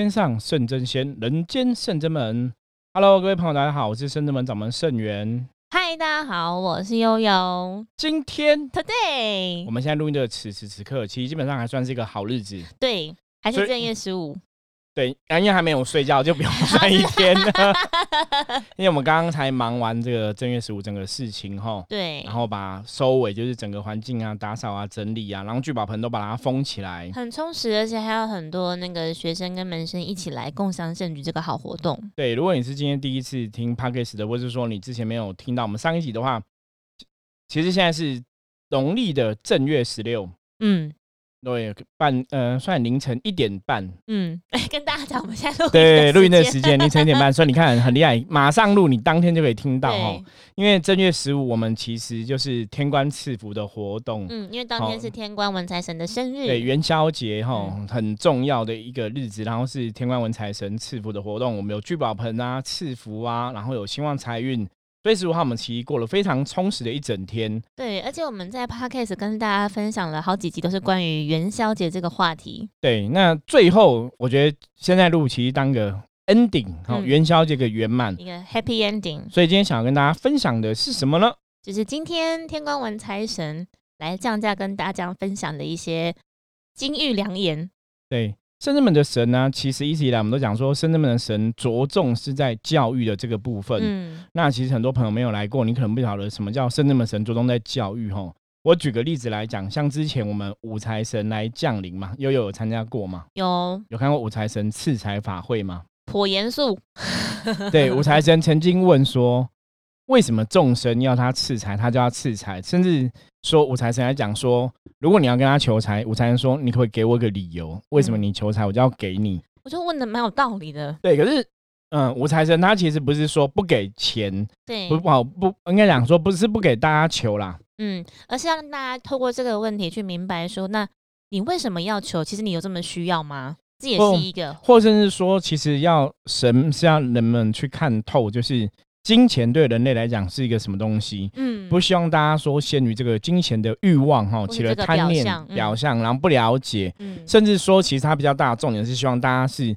天上圣真仙，人间圣真门。Hello，各位朋友，大家好，我是圣真门掌门圣元。嗨，大家好，我是悠悠。今天，Today，我们现在录音的此时此刻，其实基本上还算是一个好日子。对，还是正月十五。对，因为还没有睡觉，就不用 算一天了。因为我们刚刚才忙完这个正月十五整个事情哈，对，然后把收尾就是整个环境啊、打扫啊、整理啊，然后聚宝盆都把它封起来，很充实，而且还有很多那个学生跟门生一起来共享盛举这个好活动。对，如果你是今天第一次听 Podcast 的，或者说你之前没有听到我们上一集的话，其实现在是农历的正月十六，嗯。对，半呃，算凌晨一点半。嗯，跟大家讲，我们现在录对录音的时间凌晨一点半，所以你看很厉害，马上录，你当天就可以听到哈。因为正月十五，我们其实就是天官赐福的活动。嗯，因为当天是天官文财神的生日，对元宵节哈，很重要的一个日子，然后是天官文财神赐福的活动。我们有聚宝盆啊，赐福啊，然后有兴旺财运。所以十五号我们其实过了非常充实的一整天。对，而且我们在 podcast 跟大家分享了好几集，都是关于元宵节这个话题。对，那最后我觉得现在录其实当个 ending，好，元宵节个圆满，一个 happy ending。所以今天想要跟大家分享的是什么呢？就是今天天官文财神来降价，跟大家分享的一些金玉良言。对。深圳门的神呢，其实一直以来我们都讲说，深圳门的神着重是在教育的这个部分。嗯，那其实很多朋友没有来过，你可能不晓得什么叫深圳门神着重在教育哈。我举个例子来讲，像之前我们五财神来降临嘛，悠悠有参加过吗？有，有看过五财神赐财法会吗？颇严肃。对，五财神曾经问说。为什么众生要他赐财，他就要赐财？甚至说五财神来讲说，如果你要跟他求财，五财神说，你可以给我一个理由，为什么你求财，我就要给你。我就问的蛮有道理的。对，可是，嗯，五财神他其实不是说不给钱，对，不不好不应该讲说不是不给大家求啦，嗯，而是让大家透过这个问题去明白说，那你为什么要求？其实你有这么需要吗？这也是一个，或甚至说，其实要神是要人们去看透，就是。金钱对人类来讲是一个什么东西？嗯，不希望大家说陷于这个金钱的欲望哈，起了贪念表象，然后不了解，甚至说其实它比较大的重点是希望大家是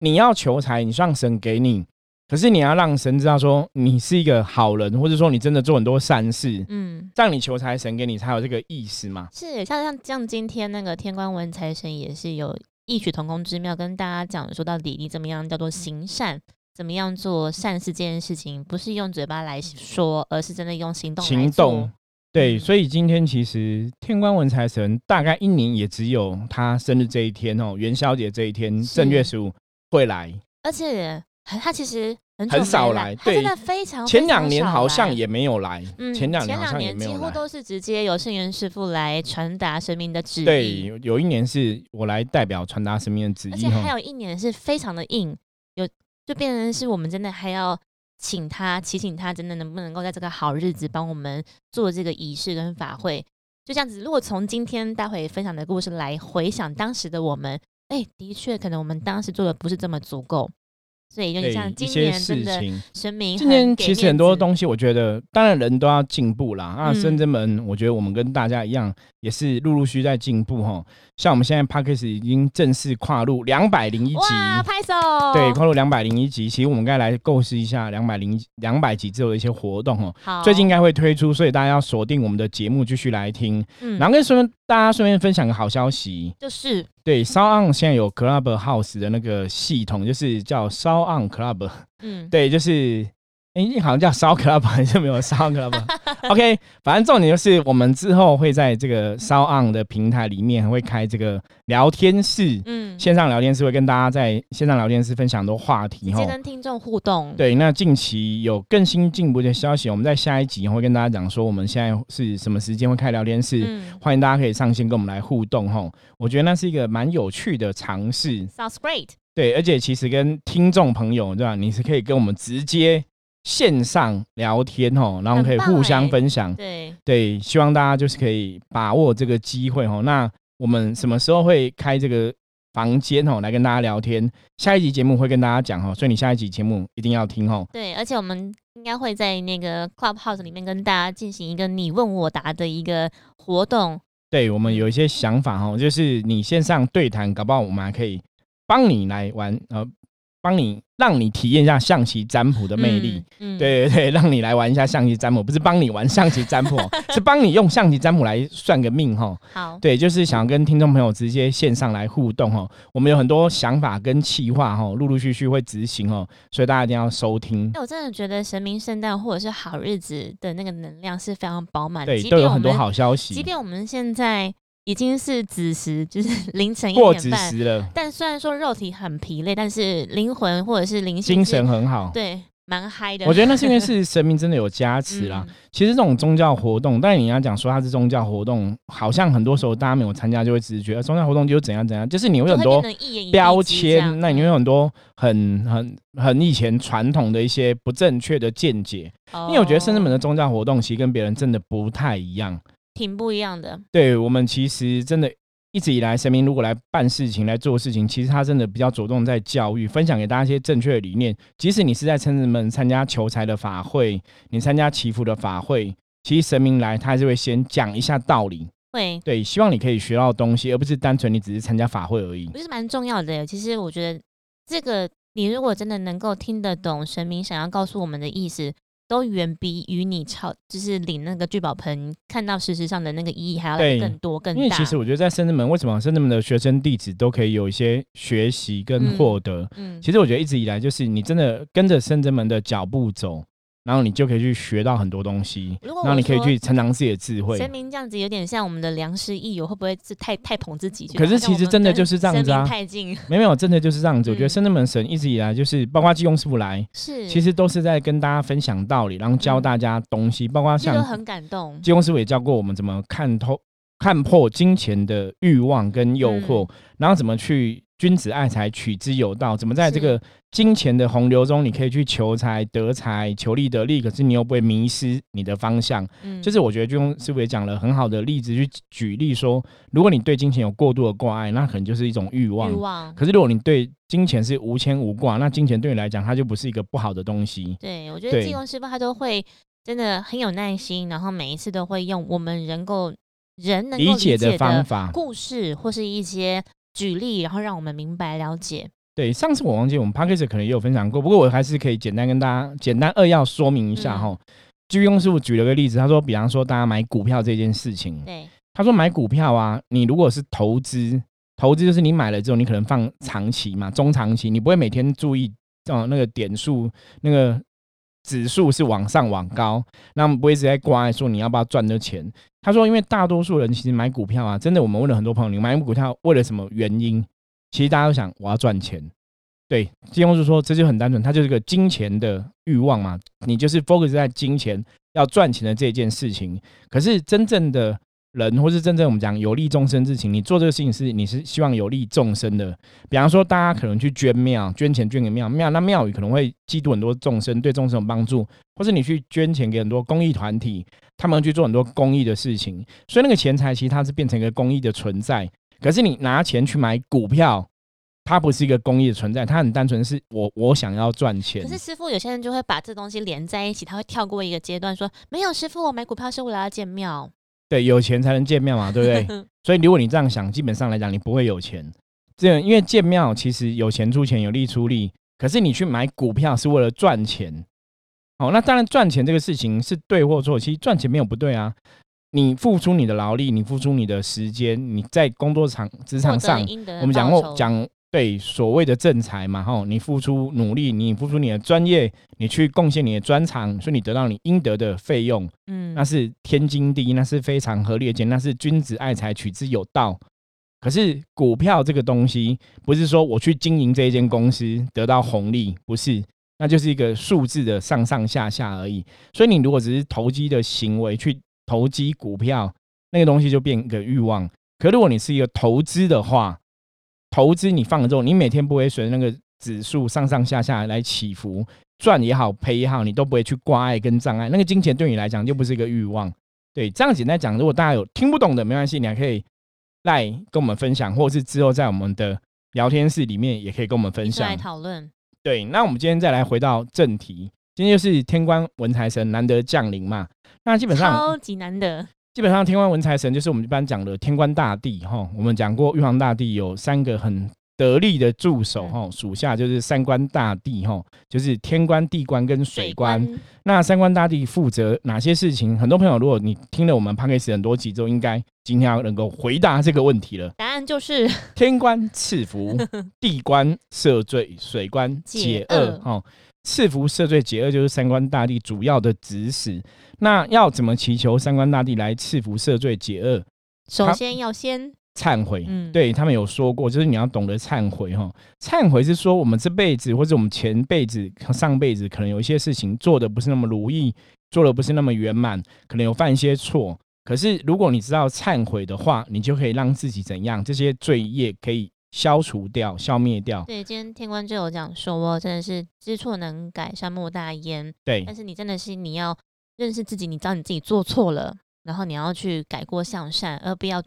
你要求财，你让神给你，可是你要让神知道说你是一个好人，或者说你真的做很多善事，嗯，让你求财，神给你才有这个意思嘛。是像像像今天那个天官文财神也是有异曲同工之妙，跟大家讲说到底你怎么样叫做行善。怎么样做善事这件事情，不是用嘴巴来说，而是真的用行动行动。对，所以今天其实天官文财神大概一年也只有他生日这一天哦，元宵节这一天正月十五会来，而且他其实很很少来，对，真的非常前两年好像也没有来，嗯前两年好像也没有几乎都是直接由圣元师傅来传达神明的旨意。对，有一年是我来代表传达神明的旨意，而且还有一年是非常的硬，有。就变成是我们真的还要请他，祈请他，真的能不能够在这个好日子帮我们做这个仪式跟法会？就这样子，如果从今天待会分享的故事来回想当时的我们，哎，的确可能我们当时做的不是这么足够。所以就像今年真的神明，今年其实很多东西，我觉得当然人都要进步啦。啊深圳门，我觉得我们跟大家一样，也是陆陆续在进步哈。像我们现在 p a c k a g e 已经正式跨入两百零一集，拍手！对，跨入两百零一集。其实我们该来构思一下两百零两百集之后的一些活动哦。好，最近应该会推出，所以大家要锁定我们的节目继续来听。嗯，然后跟顺便大家顺便分享个好消息，就是对烧 on 现在有 Club House 的那个系统，就是叫烧 on Club。嗯，对，就是。哎，好像叫烧 club 还是没有烧 club。OK，反正重点就是我们之后会在这个烧 on 的平台里面会开这个聊天室，嗯，线上聊天室会跟大家在线上聊天室分享很多话题，直接跟听众互动。对，那近期有更新进步的消息，我们在下一集会跟大家讲说我们现在是什么时间会开聊天室，欢迎大家可以上线跟我们来互动哈。我觉得那是一个蛮有趣的尝试。Sounds great。对，而且其实跟听众朋友对吧，你是可以跟我们直接。线上聊天哦，然后可以互相分享。对对，希望大家就是可以把握这个机会哦。那我们什么时候会开这个房间哦，来跟大家聊天？下一集节目会跟大家讲哦，所以你下一集节目一定要听哦。对，而且我们应该会在那个 Clubhouse 里面跟大家进行一个你问我答的一个活动。对，我们有一些想法哦，就是你线上对谈，搞不好我们还可以。帮你来玩，呃。帮你让你体验一下象棋占卜的魅力，嗯对对对，让你来玩一下象棋占卜，不是帮你玩象棋占卜，是帮你用象棋占卜来算个命哈。好，对，就是想跟听众朋友直接线上来互动哈。我们有很多想法跟企划哈，陆陆续续会执行哦，所以大家一定要收听。我真的觉得神明圣诞或者是好日子的那个能量是非常饱满，对，都有很多好消息。即便我们现在。已经是子时，就是凌晨一点半了。但虽然说肉体很疲累，但是灵魂或者是灵性精神很好，对，蛮嗨的。我觉得那是因为是 神明真的有加持啦。其实这种宗教活动，但你要讲说它是宗教活动，好像很多时候大家没有参加就会只是觉得宗教活动就怎样怎样，就是你会很多标签，那你会很多很很很以前传统的一些不正确的见解。因为我觉得圣至门的宗教活动其实跟别人真的不太一样。挺不一样的。对我们其实真的一直以来，神明如果来办事情、来做事情，其实他真的比较着重在教育、分享给大家一些正确的理念。即使你是在村子们参加求财的法会，你参加祈福的法会，其实神明来他还是会先讲一下道理。会对，希望你可以学到东西，而不是单纯你只是参加法会而已。不是蛮重要的。其实我觉得这个，你如果真的能够听得懂神明想要告诉我们的意思。都远比与你超就是领那个聚宝盆看到事实上的那个意义还要更多更大。因为其实我觉得在深圳门，为什么深圳门的学生弟子都可以有一些学习跟获得？嗯，其实我觉得一直以来就是你真的跟着深圳门的脚步走。然后你就可以去学到很多东西，然后你可以去成长自己的智慧。神明这样子有点像我们的良师益友，会不会是太太捧自己？可是其实真的就是这样子啊，太近。没有，真的就是这样子。我觉得深圳门神一直以来就是，包括济公师傅来，是其实都是在跟大家分享道理，然后教大家东西。包括像很感动，济公师傅也教过我们怎么看透、看破金钱的欲望跟诱惑，然后怎么去。君子爱财，取之有道。怎么在这个金钱的洪流中，你可以去求财得财，求利得利，可是你又不会迷失你的方向？嗯，就是我觉得就用师傅也讲了很好的例子，去举例说，如果你对金钱有过度的挂碍，那可能就是一种欲望。欲望。可是如果你对金钱是无牵无挂，那金钱对你来讲，它就不是一个不好的东西。对，我觉得济公师傅他都会真的很有耐心，然后每一次都会用我们能够人能够理解的方法、故事或是一些。举例，然后让我们明白了解。对，上次我忘记我们 p a c k a g e 可能也有分享过，不过我还是可以简单跟大家简单扼要说明一下哈。居庸师傅举了个例子，他说，比方说大家买股票这件事情，对，他说买股票啊，你如果是投资，投资就是你买了之后，你可能放长期嘛，中长期，你不会每天注意哦那个点数那个。指数是往上往高，那我们不会一直在挂说你要不要赚的钱。他说，因为大多数人其实买股票啊，真的，我们问了很多朋友，你买股票为了什么原因？其实大家都想我要赚钱。对，金庸就说这就很单纯，它就是个金钱的欲望嘛，你就是 focus 在金钱要赚钱的这件事情。可是真正的。人或是真正我们讲有利众生之情，你做这个事情是你是希望有利众生的。比方说，大家可能去捐庙，捐钱捐给庙庙，那庙宇可能会嫉妒很多众生，对众生有帮助，或是你去捐钱给很多公益团体，他们去做很多公益的事情，所以那个钱财其实它是变成一个公益的存在。可是你拿钱去买股票，它不是一个公益的存在，它很单纯是我我想要赚钱。可是师傅有些人就会把这东西连在一起，他会跳过一个阶段说，没有师傅，我买股票是为了要建庙。对，有钱才能建庙嘛，对不对？所以如果你这样想，基本上来讲，你不会有钱。这样，因为建庙其实有钱出钱，有力出力。可是你去买股票是为了赚钱。哦，那当然赚钱这个事情是对或错，其实赚钱没有不对啊。你付出你的劳力，你付出你的时间，你在工作场职场上，我们讲过讲。对所谓的正财嘛，吼，你付出努力，你付出你的专业，你去贡献你的专长，所以你得到你应得的费用，嗯，那是天经地义，那是非常合理的，那是君子爱财，取之有道。可是股票这个东西，不是说我去经营这一间公司得到红利，不是，那就是一个数字的上上下下而已。所以你如果只是投机的行为去投机股票，那个东西就变一个欲望。可如果你是一个投资的话，投资你放了之后，你每天不会随着那个指数上上下下来起伏，赚也好赔也好，你都不会去挂碍跟障碍。那个金钱对你来讲就不是一个欲望。对，这样简单讲，如果大家有听不懂的，没关系，你还可以来跟我们分享，或是之后在我们的聊天室里面也可以跟我们分享来讨论。对，那我们今天再来回到正题，今天就是天官文财神难得降临嘛，那基本上超级难得。基本上，天官文财神就是我们一般讲的天官大帝哈。我们讲过，玉皇大帝有三个很得力的助手哈，属下就是三官大帝哈，就是天官、地官跟水官。那三官大帝负责哪些事情？很多朋友，如果你听了我们 p a c a 很多集之后，应该今天要能够回答这个问题了。答案就是 天官赐福，地官赦罪，水官解厄。哈，赐福赦罪解厄就是三官大帝主要的指使。那要怎么祈求三官大帝来赐福赦罪解厄？首先要先。忏悔，嗯，对他们有说过，就是你要懂得忏悔哈。忏悔是说我们这辈子或者我们前辈子、上辈子可能有一些事情做的不是那么如意，做的不是那么圆满，可能有犯一些错。可是如果你知道忏悔的话，你就可以让自己怎样，这些罪业可以消除掉、消灭掉。对，今天天官就有讲说，真的是知错能改，善莫大焉。对，但是你真的是你要认识自己，你知道你自己做错了，然后你要去改过向善，而不要。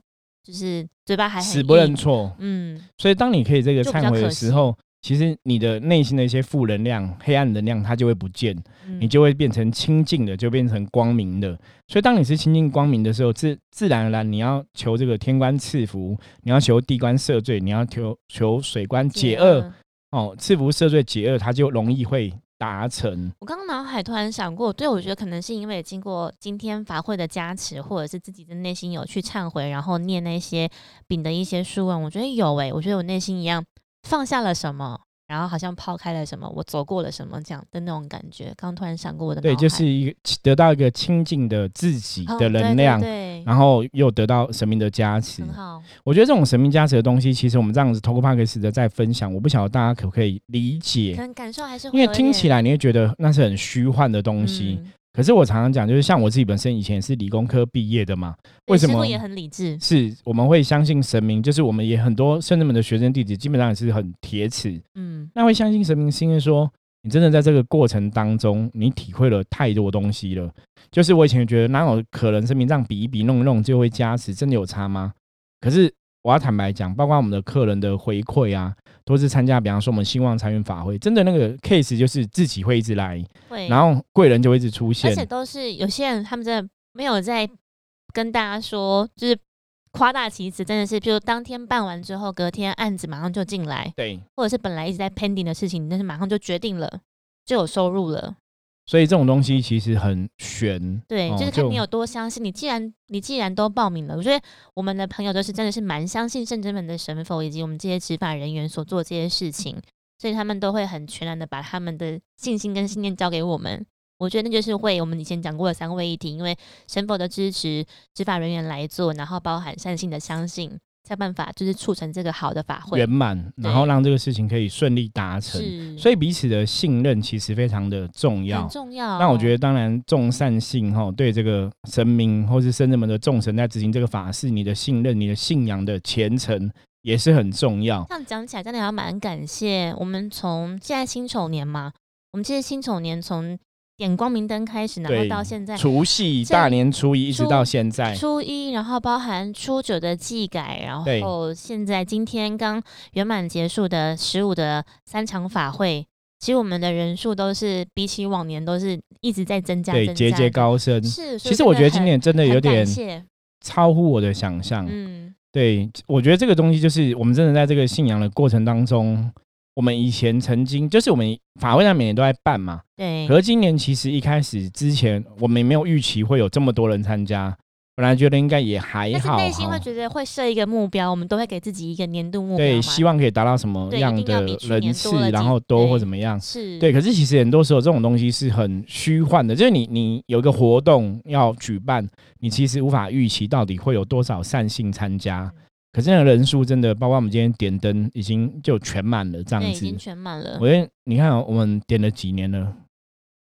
就是嘴巴还死不认错，嗯，所以当你可以这个忏悔的时候，其实你的内心的一些负能量、黑暗能量，它就会不见，你就会变成清净的，就变成光明的。所以当你是清净光明的时候，自自然而然你要求这个天官赐福，你要求地官赦罪，你要求求水官解厄，哦，赐福赦罪解厄，它就容易会。达成。我刚刚脑海突然想过，对我觉得可能是因为经过今天法会的加持，或者是自己的内心有去忏悔，然后念那些丙的一些书文，我觉得有诶，我觉得我内心一样放下了什么。然后好像抛开了什么，我走过了什么这样的那种感觉。刚突然闪过我的，对，就是一个得到一个清净的自己的能量，对，然后又得到神明的加持。很好，我觉得这种神明加持的东西，其实我们这样子透过帕克斯的在分享，我不晓得大家可不可以理解，可能感受还是因为听起来你会觉得那是很虚幻的东西。可是我常常讲，就是像我自己本身以前是理工科毕业的嘛，为什么也很理智？是我们会相信神明，就是我们也很多圣人们的学生弟子，基本上也是很铁齿。嗯，那会相信神明，是因为说你真的在这个过程当中，你体会了太多东西了。就是我以前觉得，哪有可能神明这样比一比、弄一弄就会加持？真的有差吗？可是我要坦白讲，包括我们的客人的回馈啊。都是参加，比方说我们兴旺财运法会，真的那个 case 就是自己会一直来，然后贵人就会一直出现，而且都是有些人他们真的没有在跟大家说，就是夸大其词，真的是，比如当天办完之后，隔天案子马上就进来，对，或者是本来一直在 pending 的事情，但是马上就决定了，就有收入了。所以这种东西其实很悬，对，就是看你有多相信。你既然你既然都报名了，我觉得我们的朋友都是真的是蛮相信圣真门的神佛以及我们这些执法人员所做这些事情，所以他们都会很全然的把他们的信心跟信念交给我们。我觉得那就是会我们以前讲过的三位一体，因为神佛的支持，执法人员来做，然后包含善性的相信。想办法就是促成这个好的法会圆满，然后让这个事情可以顺利达成。所以彼此的信任其实非常的重要，很重要。那我觉得，当然重善信哈，对这个神明或是圣人们的众神在执行这个法事，你的信任、你的信仰的虔诚也是很重要。这样讲起来，真的要蛮感谢我们从现在辛丑年嘛，我们其实辛丑年从。点光明灯开始，然后到现在除夕大年初一一直到现在初一，然后包含初九的祭改，然后现在今天刚圆满结束的十五的三场法会，其实我们的人数都是比起往年都是一直在增加，对节节高升。是，其实我觉得今年真的有点超乎我的想象。嗯，对，我觉得这个东西就是我们真的在这个信仰的过程当中。我们以前曾经就是我们法会上每年都在办嘛，对。可是今年其实一开始之前，我们没有预期会有这么多人参加，本来觉得应该也还好。但是内心会觉得会设一个目标，我们都会给自己一个年度目标，对，希望可以达到什么样的人次，然后多或怎么样。是对，可是其实很多时候这种东西是很虚幻的，就是你你有一个活动要举办，你其实无法预期到底会有多少善信参加。可是那个人数真的，包括我们今天点灯，已经就全满了，这样子。已经全满了。我觉得你看，我们点了几年了，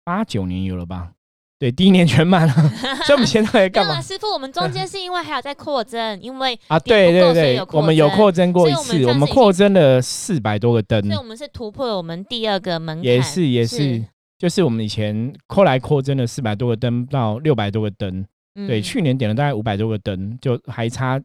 八九年有了吧？对，第一年全满了。所以我们现在在干嘛？师傅，我们中间是因为还有在扩增，因为啊，对对对，我们有扩增过一次，我们扩增了四百多个灯。所以我们是突破了我们第二个门槛。也是也是，就是我们以前后来扩增了四百多个灯到六百多个灯。对，去年点了大概五百多个灯，就还差。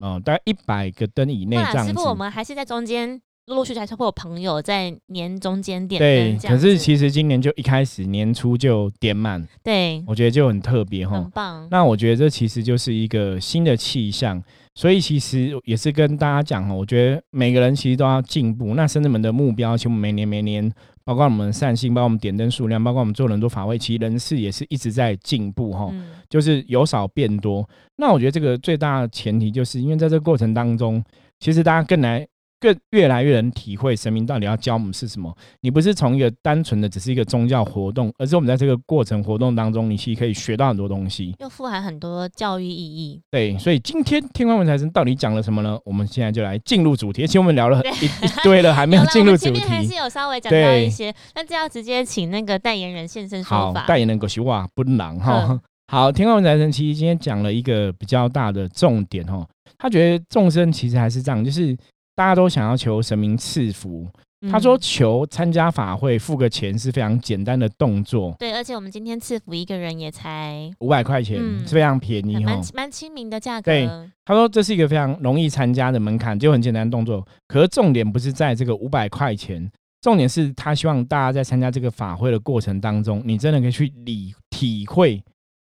哦，大概一百个灯以内这样子。师傅，我们还是在中间陆陆续续还是会有朋友在年中间点对，可是其实今年就一开始年初就点满，对，我觉得就很特别哈，很棒。那我觉得这其实就是一个新的气象，所以其实也是跟大家讲哈，我觉得每个人其实都要进步。那深圳们的目标，其实每年每年，包括我们善心，包括我们点灯数量，包括我们做很多法会，其实人事也是一直在进步哈，就是由少变多。那我觉得这个最大的前提，就是因为在这个过程当中，其实大家更来。更越来越能体会神明到底要教我们是什么。你不是从一个单纯的只是一个宗教活动，而是我们在这个过程活动当中，你其实可以学到很多东西，又富含很多教育意义。对，所以今天天官文财神到底讲了什么呢？我们现在就来进入主题。其实我们聊了一一堆了，还没有进入主题，还是有稍微讲到一些。那这要直接请那个代言人现身说法。代言人葛西哇不冷哈。好，天官文财神其实今天讲了一个比较大的重点哦，他觉得众生其实还是这样，就是。大家都想要求神明赐福。他说：“求参加法会付个钱是非常简单的动作。”对，而且我们今天赐福一个人也才五百块钱，是非常便宜，蛮蛮亲民的价格。对，他说这是一个非常容易参加的门槛，就很简单的动作。可是重点不是在这个五百块钱，重点是他希望大家在参加这个法会的过程当中，你真的可以去理体会，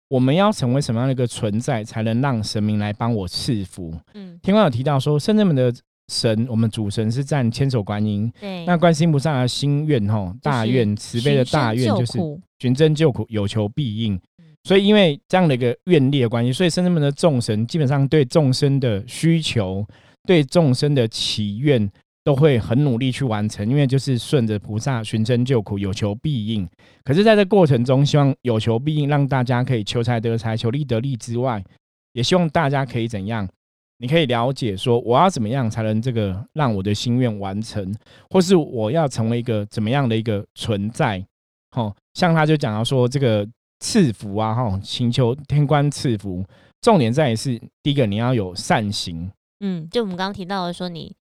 我们要成为什么样的一个存在，才能让神明来帮我赐福。嗯，天官有提到说，圣人们的。神，我们主神是占千手观音。对，那观音菩萨的心愿，吼，大愿慈悲的大愿就是寻真救苦，有求必应。所以，因为这样的一个愿力的关系，所以圣人们的众神基本上对众生的需求、对众生的祈愿，都会很努力去完成。因为就是顺着菩萨寻真救苦，有求必应。可是，在这过程中，希望有求必应，让大家可以求财得财，求利得利之外，也希望大家可以怎样？你可以了解说，我要怎么样才能这个让我的心愿完成，或是我要成为一个怎么样的一个存在？哦，像他就讲到说，这个赐福啊，哈，请求天官赐福，重点在于是第一个你要有善行。嗯，就我们刚刚提到的说，你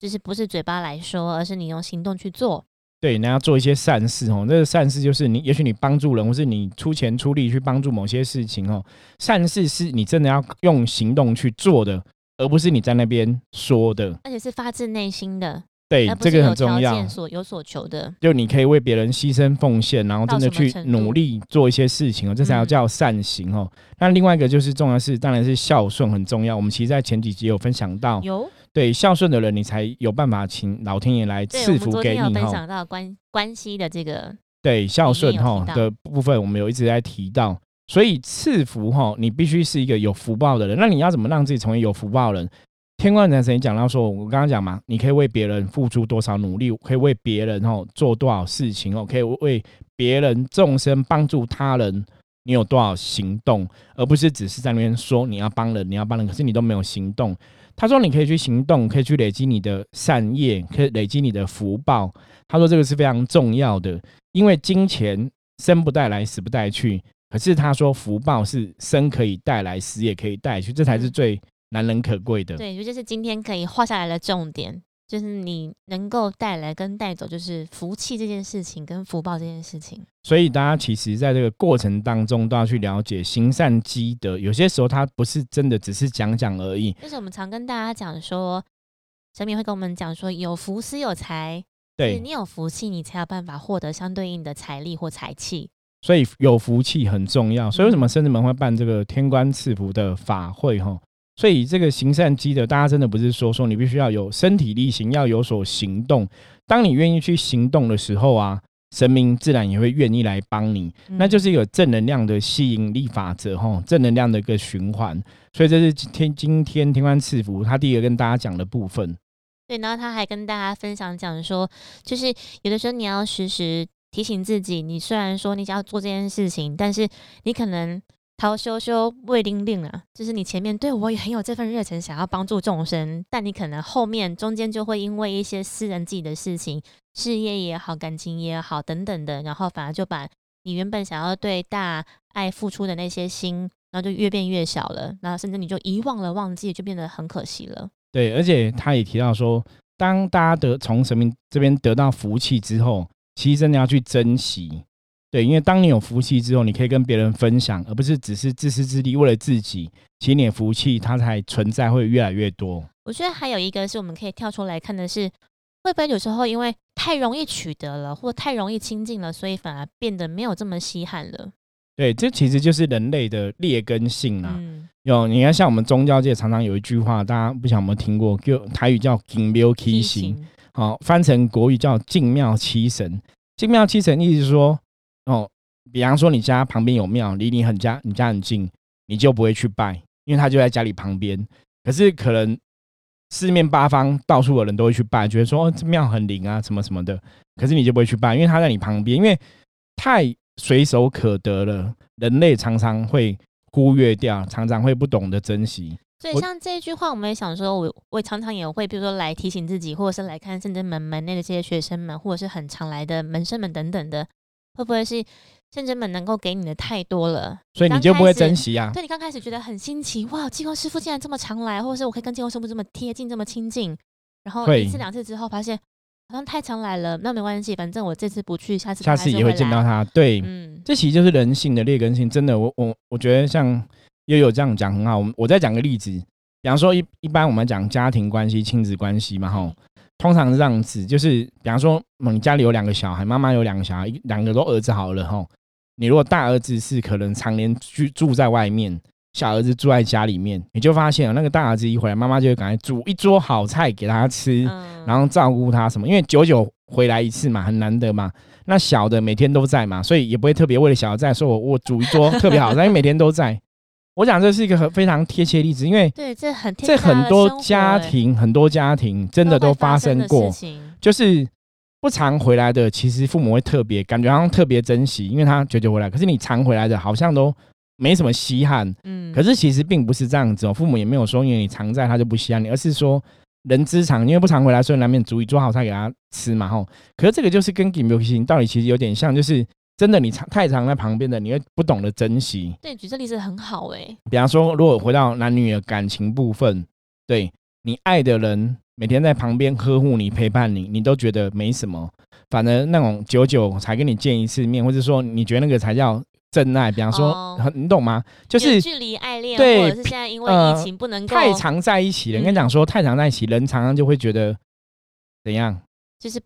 就是不是嘴巴来说，而是你用行动去做。对，你要做一些善事哦。这个善事就是你，也许你帮助人，或是你出钱出力去帮助某些事情哦。善事是你真的要用行动去做的。而不是你在那边说的，而且是发自内心的。对，这个很重要。所有所求的，就你可以为别人牺牲奉献，然后真的去努力做一些事情哦，这才要叫善行哦。那另外一个就是重要是，当然是孝顺很重要。我们其实，在前几集有分享到，有对孝顺的人，你才有办法请老天爷来赐福给你。分享到关关系的这个对孝顺哈的部分，我们有一直在提到。所以赐福哈，你必须是一个有福报的人。那你要怎么让自己成为有福报人？天官男神讲到说，我刚刚讲嘛，你可以为别人付出多少努力，可以为别人哦做多少事情哦，可以为别人众生帮助他人，你有多少行动，而不是只是在那边说你要帮人，你要帮人，可是你都没有行动。他说你可以去行动，可以去累积你的善业，可以累积你的福报。他说这个是非常重要的，因为金钱生不带来，死不带去。可是他说福报是生可以带来，死也可以带去，这才是最难能可贵的。对，就是今天可以画下来的重点，就是你能够带来跟带走，就是福气这件事情跟福报这件事情。所以大家其实在这个过程当中都要去了解行善积德，有些时候它不是真的只是讲讲而已。就是我们常跟大家讲说，神明会跟我们讲说，有福是有财，对你有福气，你才有办法获得相对应的财力或财气。所以有福气很重要，所以为什么深圳门会办这个天官赐福的法会哈？所以这个行善积德，大家真的不是说说你必须要有身体力行，要有所行动。当你愿意去行动的时候啊，神明自然也会愿意来帮你，那就是一个正能量的吸引力法则哈，正能量的一个循环。所以这是天今天天官赐福他第一个跟大家讲的部分。对，然后他还跟大家分享讲说，就是有的时候你要时时。提醒自己，你虽然说你想要做这件事情，但是你可能逃羞羞未定定啊，就是你前面对我也很有这份热忱，想要帮助众生，但你可能后面中间就会因为一些私人自己的事情，事业也好，感情也好等等的，然后反而就把你原本想要对大爱付出的那些心，然后就越变越小了，然后甚至你就遗忘了、忘记，就变得很可惜了。对，而且他也提到说，当大家得从神明这边得到福气之后。其实真的要去珍惜，对，因为当你有福气之后，你可以跟别人分享，而不是只是自私自利，为了自己。其实你的福气它才存在，会越来越多。我觉得还有一个是我们可以跳出来看的是，会不会有时候因为太容易取得了，或太容易亲近了，所以反而变得没有这么稀罕了？对，这其实就是人类的劣根性啊。有，你看，像我们宗教界常常有一句话，大家不晓得有没有听过？就台语叫“敬庙七神”，好，翻成国语叫“敬庙七神”。敬庙七神意思是说，哦，比方说你家旁边有庙，离你很家，你家很近，你就不会去拜，因为他就在家里旁边。可是可能四面八方到处的人都会去拜，觉得说这庙很灵啊，什么什么的。可是你就不会去拜，因为他在你旁边，因为太随手可得了，人类常常会。忽略掉，常常会不懂得珍惜。所以像这一句话，我们也想说，我我常常也会，比如说来提醒自己，或者是来看圣真门门内的这些学生们，或者是很常来的门生们等等的，会不会是圣真门能够给你的太多了，所以你就不会珍惜啊？对你刚开始觉得很新奇，哇，济公师傅竟然这么常来，或者是我可以跟济公师傅这么贴近、这么亲近，然后一次两次之后发现。好像太常来了，那没关系，反正我这次不去，下次下次也会见到他。对，嗯，这其实就是人性的劣根性。真的，我我我觉得像又有这样讲很好。我我再讲个例子，比方说一一般我们讲家庭关系、亲子关系嘛，吼，通常是这样子，就是比方说你家里有两个小孩，妈妈有两个小孩，两个都儿子好了，吼，你如果大儿子是可能常年居住在外面。小儿子住在家里面，你就发现那个大儿子一回来，妈妈就会赶快煮一桌好菜给他吃，然后照顾他什么。因为久久回来一次嘛，很难得嘛。那小的每天都在嘛，所以也不会特别为了小的在说我我煮一桌特别好，因为每天都在。我讲这是一个很非常贴切例子，因为对这很这很多家庭很多家庭真的都发生过，就是不常回来的，其实父母会特别感觉好像特别珍惜，因为他久久回来。可是你常回来的，好像都。没什么稀罕，嗯，可是其实并不是这样子哦。父母也没有说因为你常在他就不稀罕你，而是说人之常，因为不常回来，所以难免煮一做好菜给他吃嘛，吼。可是这个就是跟 g i m 心道理其实有点像，就是真的你常太常在旁边的，你会不懂得珍惜。对，举这例子很好哎。比方说，如果回到男女的感情部分，对你爱的人每天在旁边呵护你、陪伴你，你都觉得没什么，反而那种久久才跟你见一次面，或者说你觉得那个才叫。真爱，比方说，你懂吗？就是距离爱恋，对，或者是现在因为疫情不能太常在一起了。跟你讲说，太常在一起，人常常就会觉得怎样？就是。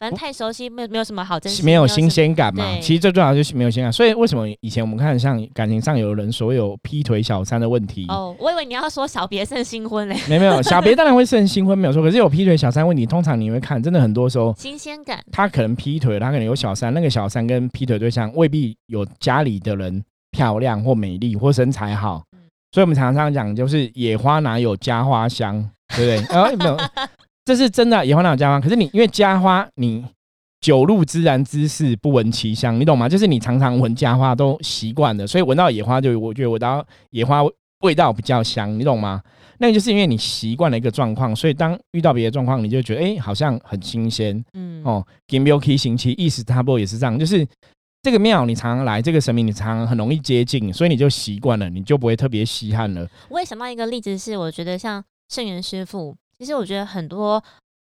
反正太熟悉，没有没有什么好珍惜，没有新鲜感嘛。其实最重要就是没有新鲜感。所以为什么以前我们看像感情上有人所有劈腿小三的问题？哦，我以为你要说小别胜新婚嘞。没有没有，小别当然会胜新婚没有错。可是有劈腿小三问题，通常你会看，真的很多时候新鲜感。他可能劈腿，他可能有小三，那个小三跟劈腿对象未必有家里的人漂亮或美丽或身材好。所以我们常常讲，就是野花哪有家花香，对不对？啊，没有，这是真的，野花那有家花？可是你因为家花你。酒入自然之事，不闻其香，你懂吗？就是你常常闻家花都习惯了，所以闻到野花就我觉得闻到野花味道比较香，你懂吗？那就是因为你习惯了一个状况，所以当遇到别的状况，你就觉得哎，好像很新鲜。嗯哦，Gimbuki 行期意思差不多也是这样，就是这个庙你常常来，这个神明你常常很容易接近，所以你就习惯了，你就不会特别稀罕了。我也想到一个例子，是我觉得像圣元师傅，其实我觉得很多。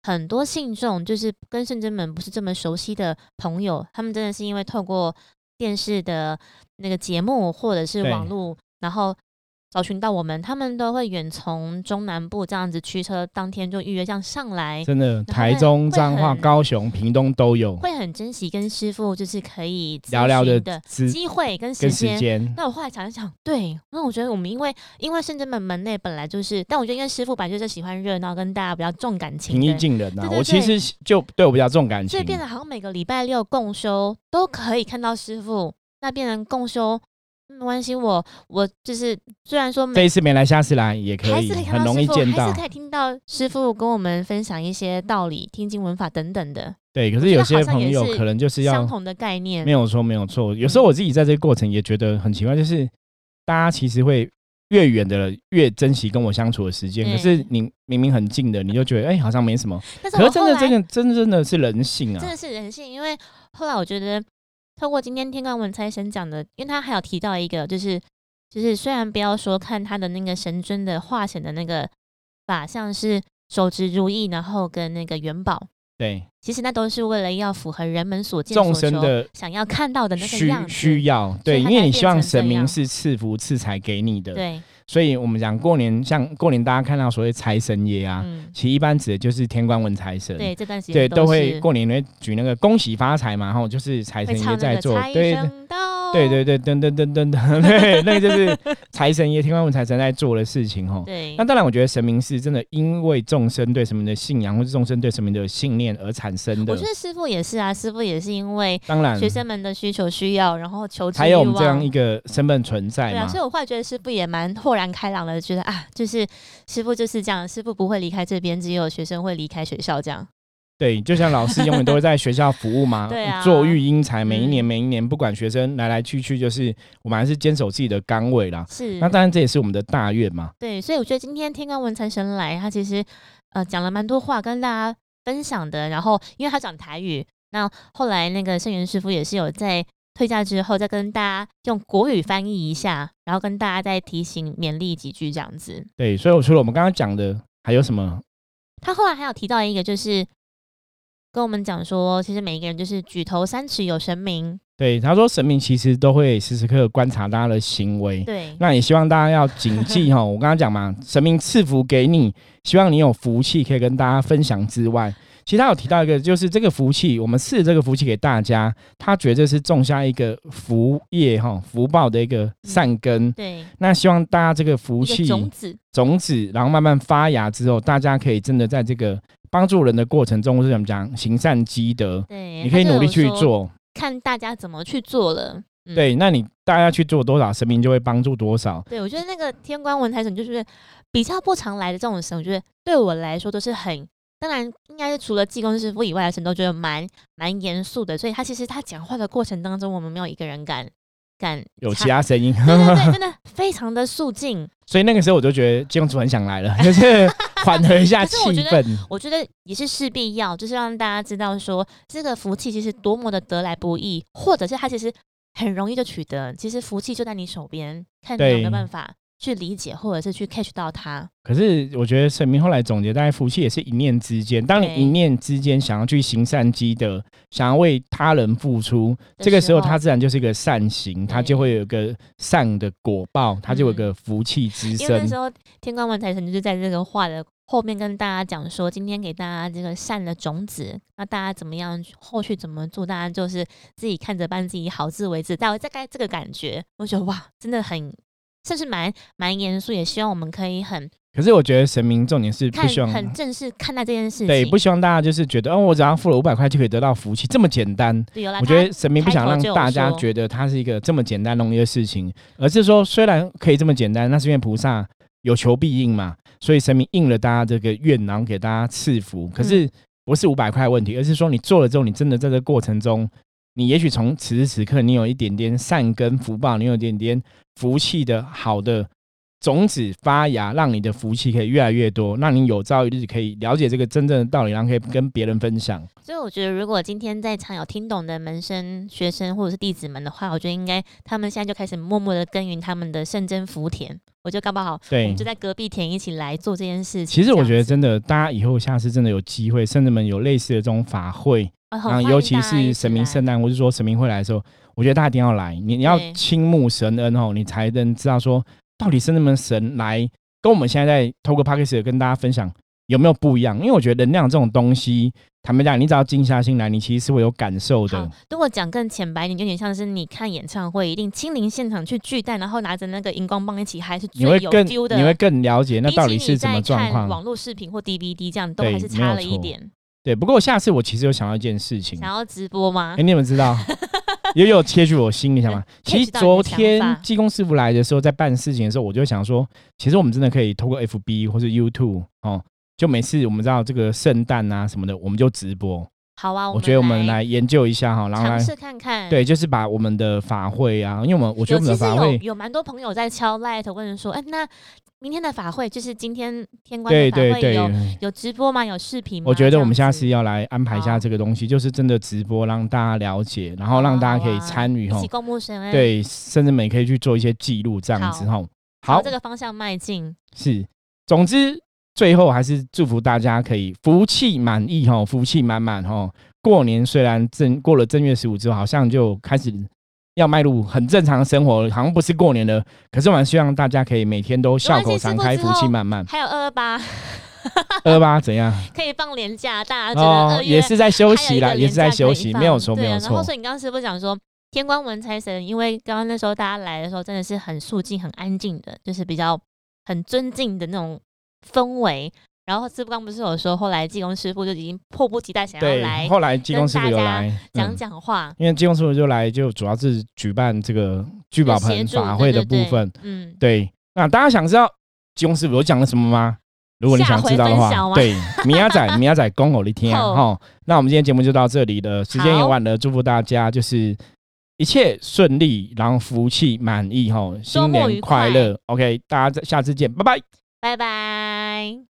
很多信众就是跟圣真门不是这么熟悉的朋友，他们真的是因为透过电视的那个节目或者是网络，然后。找寻到我们，他们都会远从中南部这样子驱车，当天就预约这样上来。真的，台中、彰化、高雄、屏东都有，会很珍惜跟师傅就是可以聊聊的机会跟时间。那我后来想一想，对，那我觉得我们因为因为圣真门门内本来就是，但我觉得因为师傅本来就是喜欢热闹，跟大家比较重感情，平易近人呐。我其实就对我比较重感情，所以变得好像每个礼拜六共修都可以看到师傅，那变成共修。没关系，我我就是虽然说这一次没来，下次来也可以，很容易见到，还是可以听到师傅跟我们分享一些道理、听经文法等等的。对，可是有些朋友可能就是要相同的概念，没有错，没有错。有时候我自己在这个过程也觉得很奇怪，就是大家其实会越远的越珍惜跟我相处的时间，可是你明明很近的，你就觉得哎，好像没什么。可是真的，真的，真真的是人性啊！真的是人性，因为后来我觉得。透过今天天官文财神讲的，因为他还有提到一个，就是就是虽然不要说看他的那个神尊的化显的那个法像是手执如意，然后跟那个元宝，对，其实那都是为了要符合人们所见众生的想要看到的那个样子，需要对，因为你希望神明是赐福赐财给你的，对。所以我们讲过年，像过年大家看到所谓财神爷啊，其实一般指的就是天官文财神。对，这段时间对都会过年会举那个恭喜发财嘛，然后就是财神爷在做。对。对对对，噔噔噔噔噔，对，那个就是财神爷、天官文财神在做的事情哈。对。那当然，我觉得神明是真的因为众生对神明的信仰，或是众生对神明的信念而产生的。我觉得师傅也是啊，师傅也是因为当然学生们的需求需要，然后求才有我们这样一个身份存在对啊，所以我后来觉得师傅也蛮豁然开朗的，觉得啊，就是师傅就是这样，师傅不会离开这边，只有学生会离开学校这样。对，就像老师永远都会在学校服务嘛，做育英才，每一年每一年，不管学生来来去去，就是我们还是坚守自己的岗位啦。是，那当然这也是我们的大愿嘛。对，所以我觉得今天天官文财神来，他其实呃讲了蛮多话跟大家分享的。然后因为他讲台语，那后来那个圣元师傅也是有在退下之后再跟大家用国语翻译一下，然后跟大家再提醒勉励几句这样子。对，所以我除了我们刚刚讲的，还有什么？他后来还有提到一个就是。跟我们讲说，其实每一个人就是举头三尺有神明。对，他说神明其实都会时时刻刻观察大家的行为。对，那也希望大家要谨记 哈。我刚刚讲嘛，神明赐福给你，希望你有福气可以跟大家分享之外，其实他有提到一个，就是这个福气，我们赐这个福气给大家，他觉得是种下一个福业哈，福报的一个善根。对，那希望大家这个福气种子种子，然后慢慢发芽之后，大家可以真的在这个。帮助人的过程中是怎么讲？行善积德，对，你可以努力去做，看大家怎么去做了。对，那你大家去做多少，神明就会帮助多少。对，我觉得那个天官文财神就是比较不常来的这种神，我觉得对我来说都是很，当然应该是除了济公师傅以外的神都觉得蛮蛮严肃的，所以他其实他讲话的过程当中，我们没有一个人敢敢。有其他声音，对对对，真的非常的肃静。所以那个时候我就觉得金公主很想来了，就是 缓和一下气氛。我觉得也是势必要，就是让大家知道说，这个福气其实多么的得来不易，或者是它其实很容易就取得。其实福气就在你手边，看你有没有办法。去理解，或者是去 catch 到它。可是我觉得神明后来总结，大概福气也是一念之间。当你一念之间想要去行善积德，想要为他人付出，这个时候他自然就是一个善行，他就会有一个善的果报，他就有个福气之身。因为那时候天官文财神就是在这个话的后面跟大家讲说，今天给大家这个善的种子，那大家怎么样，后续怎么做，大家就是自己看着办，自己好自为之。大概概这个感觉，我觉得哇，真的很。甚至蛮蛮严肃，也希望我们可以很。可是我觉得神明重点是不希望很正式看待这件事情。对，不希望大家就是觉得哦，我只要付了五百块就可以得到福气，这么简单。我觉得神明不想让大家觉得它是一个这么简单容易的事情，而是说虽然可以这么简单，那是因为菩萨有求必应嘛，所以神明应了大家这个愿，然后给大家赐福。可是不是五百块问题，而是说你做了之后，你真的在这过程中。你也许从此时此刻，你有一点点善根福报，你有一点点福气的好的种子发芽，让你的福气可以越来越多，那你有朝一日可以了解这个真正的道理，然后可以跟别人分享。所以我觉得，如果今天在场有听懂的门生、学生或者是弟子们的话，我觉得应该他们现在就开始默默的耕耘他们的圣真福田。我觉得搞不好，对，就在隔壁田一起来做这件事情。其实我觉得真的，大家以后下次真的有机会，甚至们有类似的这种法会。啊，尤其是神明圣诞，或是说神明会来的时候，我觉得大家一定要来。你你要倾慕神恩哦，你才能知道说，到底是那么神来跟我们现在在透过 p a c k a g e 跟大家分享有没有不一样？因为我觉得能量这种东西，坦白讲，你只要静下心来，你其实是会有感受的。如果讲更浅白一点，就有点像是你看演唱会，一定亲临现场去巨蛋，然后拿着那个荧光棒一起嗨，是最有 feel 的。你会更了解那到底是什么状况。网络视频或 DVD 这样都还是差了一点。对，不过下次我其实有想到一件事情，想要直播吗？哎，你们知道，也有切去我心里想嘛。其实昨天技工师傅来的时候，在办事情的时候，我就想说，其实我们真的可以透过 FB 或者 YouTube 哦，就每次我们知道这个圣诞啊什么的，我们就直播。好啊，我觉得我们来研究一下哈，然后来试看看。对，就是把我们的法会啊，因为我们我觉得我们的法会有蛮多朋友在敲 light 问说，哎，那明天的法会就是今天天官的法会有有直播吗？有视频吗？我觉得我们下次要来安排一下这个东西，就是真的直播，让大家了解，然后让大家可以参与哈，一起公布神恩。对，甚至每可以去做一些记录，这样子哈。好，这个方向迈进。是，总之最后还是祝福大家可以福气满意哈，福气满满哈。过年虽然正过了正月十五之后，好像就开始要迈入很正常的生活，好像不是过年了。可是我们希望大家可以每天都笑口常开，福气满满。还有二二八，二二八怎样？可以放年假，大家哦，也是在休息啦，也是在休息，没有错，没有错。然后所以你刚刚是不是讲说天官文财神？因为刚刚那时候大家来的时候真的是很肃静、很安静的，就是比较很尊敬的那种氛围。然后师傅刚不是有说，后来济公师傅就已经迫不及待想要来，后来济公师傅有来讲讲话，因为济公师傅就来，就主要是举办这个聚宝盆法会的部分。嗯，对。那大家想知道济公师傅有讲了什么吗？如果你想知道的话，对，米亚仔，米亚仔，恭候你听啊！哈，那我们今天节目就到这里了，时间也晚了，祝福大家就是一切顺利，然后福气满意，哈，新年快乐。OK，大家下次见，拜拜，拜拜。